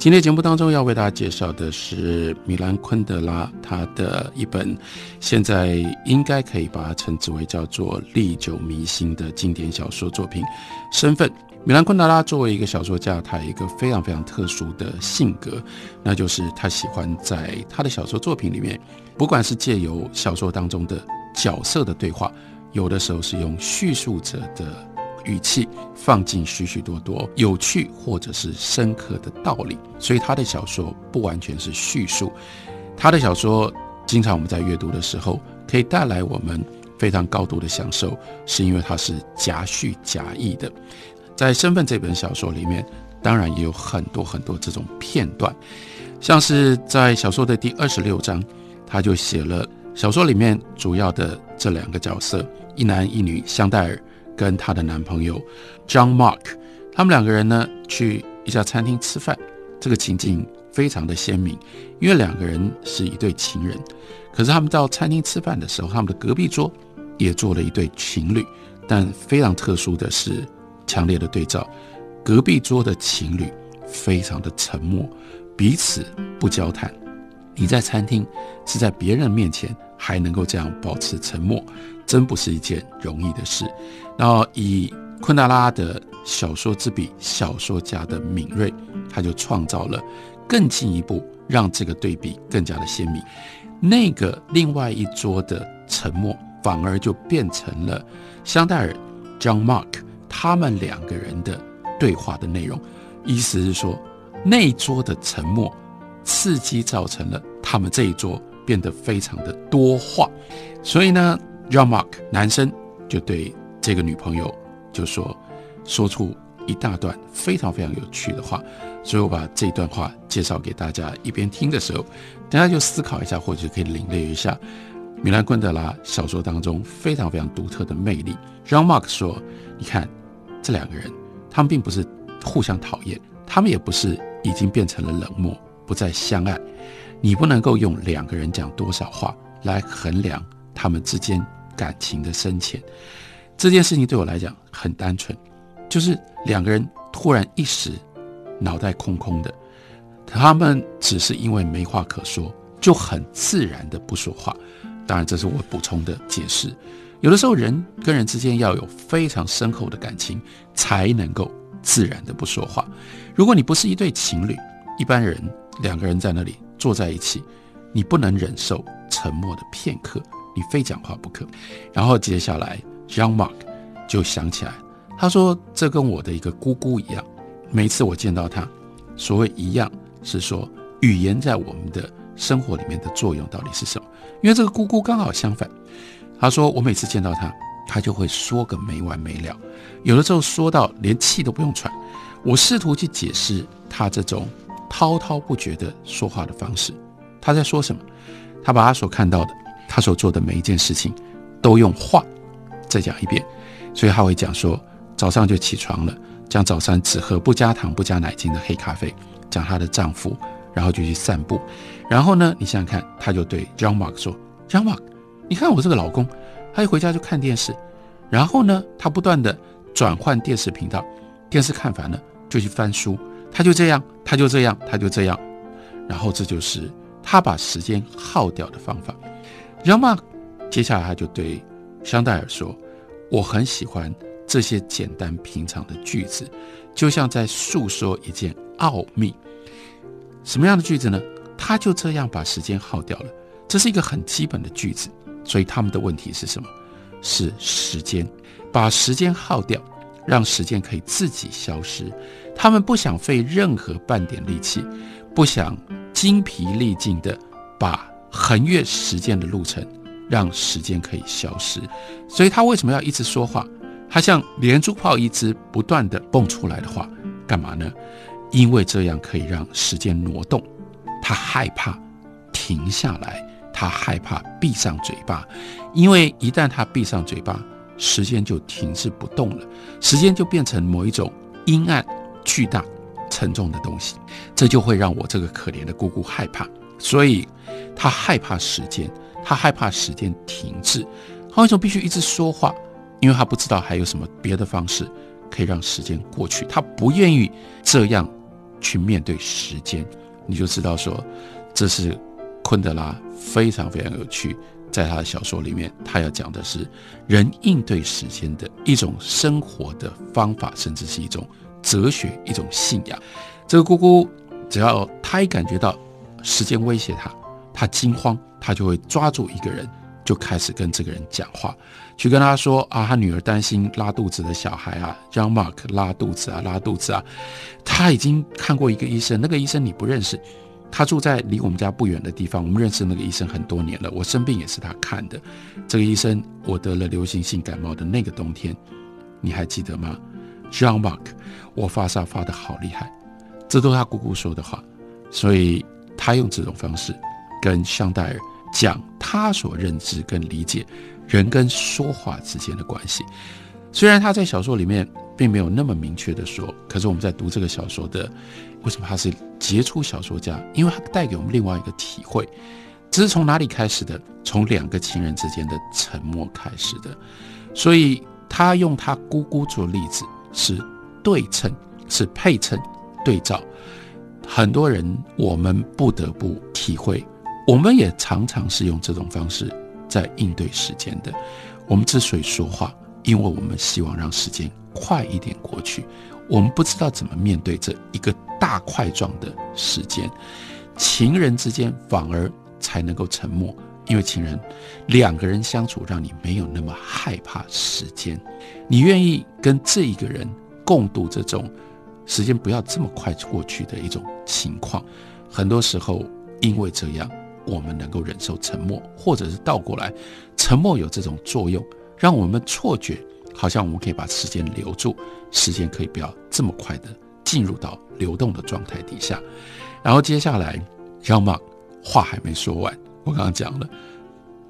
今天节目当中要为大家介绍的是米兰昆德拉他的一本，现在应该可以把它称之为叫做历久弥新的经典小说作品《身份》。米兰昆德拉作为一个小说家，他有一个非常非常特殊的性格，那就是他喜欢在他的小说作品里面，不管是借由小说当中的角色的对话，有的时候是用叙述者的。语气放进许许多多有趣或者是深刻的道理，所以他的小说不完全是叙述。他的小说经常我们在阅读的时候可以带来我们非常高度的享受，是因为它是夹叙夹议的。在《身份》这本小说里面，当然也有很多很多这种片段，像是在小说的第二十六章，他就写了小说里面主要的这两个角色，一男一女香黛尔。跟她的男朋友 John Mark，他们两个人呢去一家餐厅吃饭，这个情景非常的鲜明，因为两个人是一对情人。可是他们到餐厅吃饭的时候，他们的隔壁桌也坐了一对情侣，但非常特殊的是，强烈的对照，隔壁桌的情侣非常的沉默，彼此不交谈。你在餐厅是在别人面前还能够这样保持沉默。真不是一件容易的事。然后以昆德拉的小说之笔，小说家的敏锐，他就创造了更进一步，让这个对比更加的鲜明。那个另外一桌的沉默，反而就变成了香戴尔 John Mark 他们两个人的对话的内容。意思是说，那桌的沉默，刺激造成了他们这一桌变得非常的多话。所以呢。让 Mark 男生就对这个女朋友就说，说出一大段非常非常有趣的话，所以我把这段话介绍给大家。一边听的时候，大家就思考一下，或者可以领略一下米兰昆德拉小说当中非常非常独特的魅力。让 Mark 说：“你看，这两个人，他们并不是互相讨厌，他们也不是已经变成了冷漠，不再相爱。你不能够用两个人讲多少话来衡量他们之间。”感情的深浅，这件事情对我来讲很单纯，就是两个人突然一时脑袋空空的，他们只是因为没话可说，就很自然的不说话。当然，这是我补充的解释。有的时候，人跟人之间要有非常深厚的感情，才能够自然的不说话。如果你不是一对情侣，一般人两个人在那里坐在一起，你不能忍受沉默的片刻。你非讲话不可。然后接下来，John Mark 就想起来，他说：“这跟我的一个姑姑一样，每次我见到她，所谓一样是说语言在我们的生活里面的作用到底是什么？因为这个姑姑刚好相反。他说我每次见到她，她就会说个没完没了，有的时候说到连气都不用喘。我试图去解释她这种滔滔不绝的说话的方式，他在说什么？他把他所看到的。”他所做的每一件事情，都用话再讲一遍，所以他会讲说，早上就起床了，讲早餐只喝不加糖不加奶精的黑咖啡，讲她的丈夫，然后就去散步，然后呢，你想想看，他就对 John Mark 说，John Mark，你看我这个老公，他一回家就看电视，然后呢，他不断的转换电视频道，电视看烦了就去翻书，他就这样，他就这样，他就这样，然后这就是他把时间耗掉的方法。然后嘛，接下来他就对香戴尔说：“我很喜欢这些简单平常的句子，就像在诉说一件奥秘。什么样的句子呢？他就这样把时间耗掉了。这是一个很基本的句子。所以他们的问题是什么？是时间，把时间耗掉，让时间可以自己消失。他们不想费任何半点力气，不想精疲力尽的把。”横越时间的路程，让时间可以消失。所以他为什么要一直说话？他像连珠炮一直不断的蹦出来的话，干嘛呢？因为这样可以让时间挪动。他害怕停下来，他害怕闭上嘴巴，因为一旦他闭上嘴巴，时间就停滞不动了，时间就变成某一种阴暗、巨大、沉重的东西，这就会让我这个可怜的姑姑害怕，所以她害怕时间，她害怕时间停滞，她为什么必须一直说话？因为她不知道还有什么别的方式可以让时间过去，她不愿意这样去面对时间。你就知道说，这是昆德拉非常非常有趣。在他的小说里面，他要讲的是人应对时间的一种生活的方法，甚至是一种哲学、一种信仰。这个姑姑只要她一感觉到时间威胁她，她惊慌，她就会抓住一个人，就开始跟这个人讲话，去跟他说啊，他女儿担心拉肚子的小孩啊，让 Mark 拉肚子啊，拉肚子啊，他已经看过一个医生，那个医生你不认识。他住在离我们家不远的地方，我们认识那个医生很多年了。我生病也是他看的。这个医生，我得了流行性感冒的那个冬天，你还记得吗？John Mark，我发烧发的好厉害，这都是他姑姑说的话。所以他用这种方式跟香戴尔讲他所认知跟理解人跟说话之间的关系。虽然他在小说里面并没有那么明确的说，可是我们在读这个小说的。为什么他是杰出小说家？因为他带给我们另外一个体会。这是从哪里开始的？从两个情人之间的沉默开始的。所以他用他姑姑做例子，是对称，是配称，对照。很多人我们不得不体会，我们也常常是用这种方式在应对时间的。我们之所以说话，因为我们希望让时间快一点过去。我们不知道怎么面对这一个大块状的时间，情人之间反而才能够沉默，因为情人两个人相处，让你没有那么害怕时间，你愿意跟这一个人共度这种时间不要这么快过去的一种情况。很多时候，因为这样，我们能够忍受沉默，或者是倒过来，沉默有这种作用，让我们错觉。好像我们可以把时间留住，时间可以不要这么快的进入到流动的状态底下。然后接下来，让马话还没说完，我刚刚讲了，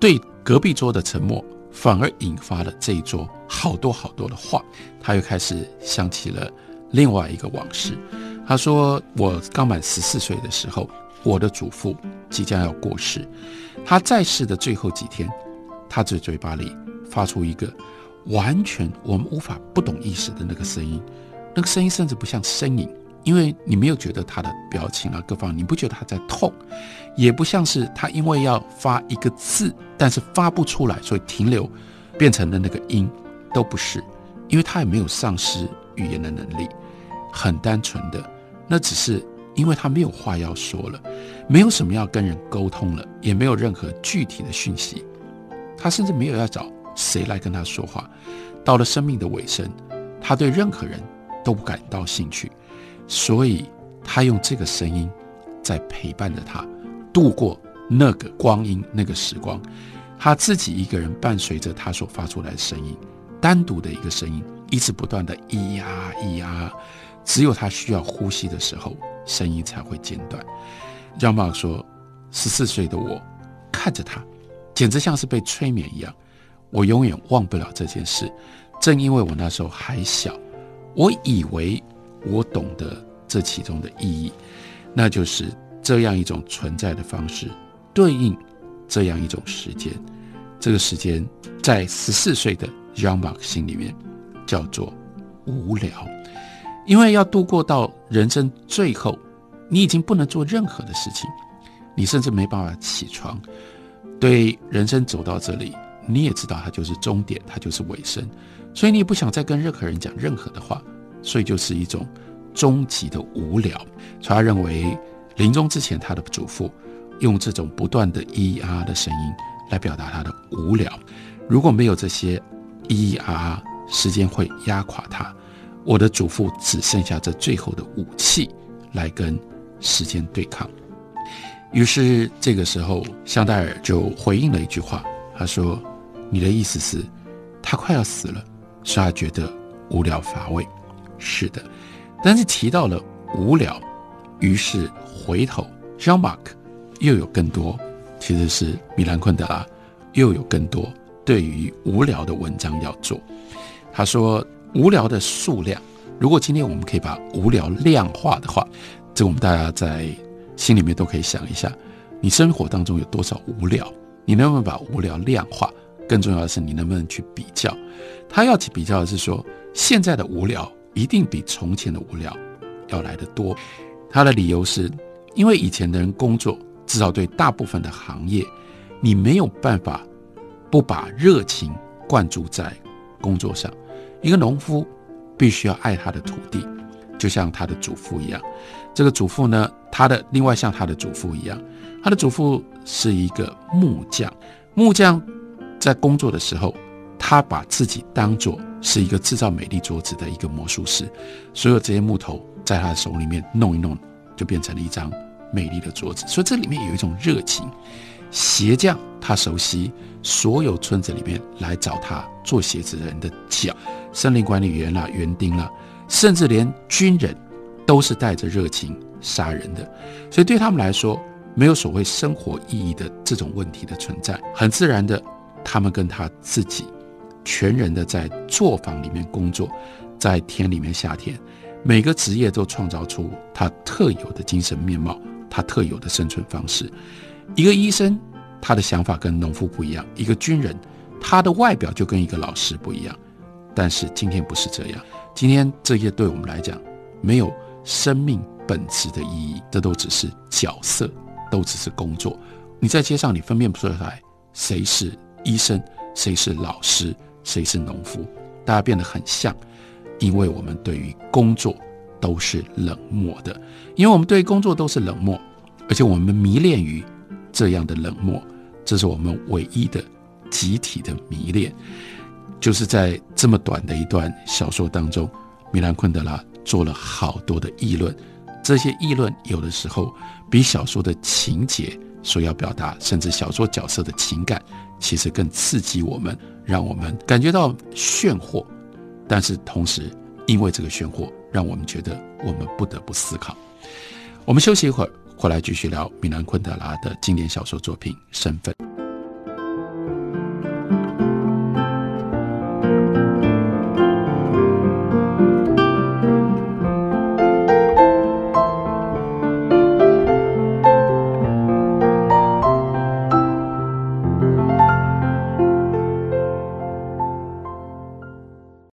对隔壁桌的沉默，反而引发了这一桌好多好多的话。他又开始想起了另外一个往事。他说：“我刚满十四岁的时候，我的祖父即将要过世，他在世的最后几天，他在嘴巴里发出一个。”完全我们无法不懂意识的那个声音，那个声音甚至不像呻吟，因为你没有觉得他的表情啊各方，你不觉得他在痛，也不像是他因为要发一个字，但是发不出来，所以停留变成了那个音，都不是，因为他也没有丧失语言的能力，很单纯的，那只是因为他没有话要说了，没有什么要跟人沟通了，也没有任何具体的讯息，他甚至没有要找。谁来跟他说话？到了生命的尾声，他对任何人都不感到兴趣，所以他用这个声音在陪伴着他度过那个光阴、那个时光。他自己一个人伴随着他所发出来的声音，单独的一个声音，一直不断的咿呀咿呀，只有他需要呼吸的时候，声音才会间断。让马说：“十四岁的我看着他，简直像是被催眠一样。”我永远忘不了这件事，正因为我那时候还小，我以为我懂得这其中的意义，那就是这样一种存在的方式，对应这样一种时间。这个时间在十四岁的 Young Mark 心里面叫做无聊，因为要度过到人生最后，你已经不能做任何的事情，你甚至没办法起床。对人生走到这里。你也知道，它就是终点，它就是尾声，所以你也不想再跟任何人讲任何的话，所以就是一种终极的无聊。所以他认为，临终之前，他的祖父用这种不断的咿啊的声音来表达他的无聊。如果没有这些咿啊，时间会压垮他。我的祖父只剩下这最后的武器来跟时间对抗。于是这个时候，香戴尔就回应了一句话，他说。你的意思是，他快要死了，所以他觉得无聊乏味。是的，但是提到了无聊，于是回头，Jean Marc 又有更多，其实是米兰昆德拉又有更多对于无聊的文章要做。他说，无聊的数量，如果今天我们可以把无聊量化的话，这我们大家在心里面都可以想一下，你生活当中有多少无聊？你能不能把无聊量化？更重要的是，你能不能去比较？他要去比较的是说，现在的无聊一定比从前的无聊要来得多。他的理由是，因为以前的人工作，至少对大部分的行业，你没有办法不把热情灌注在工作上。一个农夫必须要爱他的土地，就像他的祖父一样。这个祖父呢，他的另外像他的祖父一样，他的祖父是一个木匠。木匠在工作的时候，他把自己当做是一个制造美丽桌子的一个魔术师，所有这些木头。在他的手里面弄一弄，就变成了一张美丽的桌子。所以这里面有一种热情。鞋匠他熟悉所有村子里面来找他做鞋子的人的脚，森林管理员啦、园丁啦，甚至连军人都是带着热情杀人的。所以对他们来说，没有所谓生活意义的这种问题的存在。很自然的，他们跟他自己全人的在作坊里面工作，在田里面下田。每个职业都创造出他特有的精神面貌，他特有的生存方式。一个医生，他的想法跟农夫不一样；一个军人，他的外表就跟一个老师不一样。但是今天不是这样，今天这些对我们来讲没有生命本质的意义，这都只是角色，都只是工作。你在街上，你分辨不出来谁是医生，谁是老师，谁是农夫，大家变得很像。因为我们对于工作都是冷漠的，因为我们对工作都是冷漠，而且我们迷恋于这样的冷漠，这是我们唯一的集体的迷恋。就是在这么短的一段小说当中，米兰昆德拉做了好多的议论，这些议论有的时候比小说的情节所要表达，甚至小说角色的情感，其实更刺激我们，让我们感觉到炫惑。但是同时，因为这个炫惑，让我们觉得我们不得不思考。我们休息一会儿，回来继续聊米兰昆德拉的经典小说作品《身份》。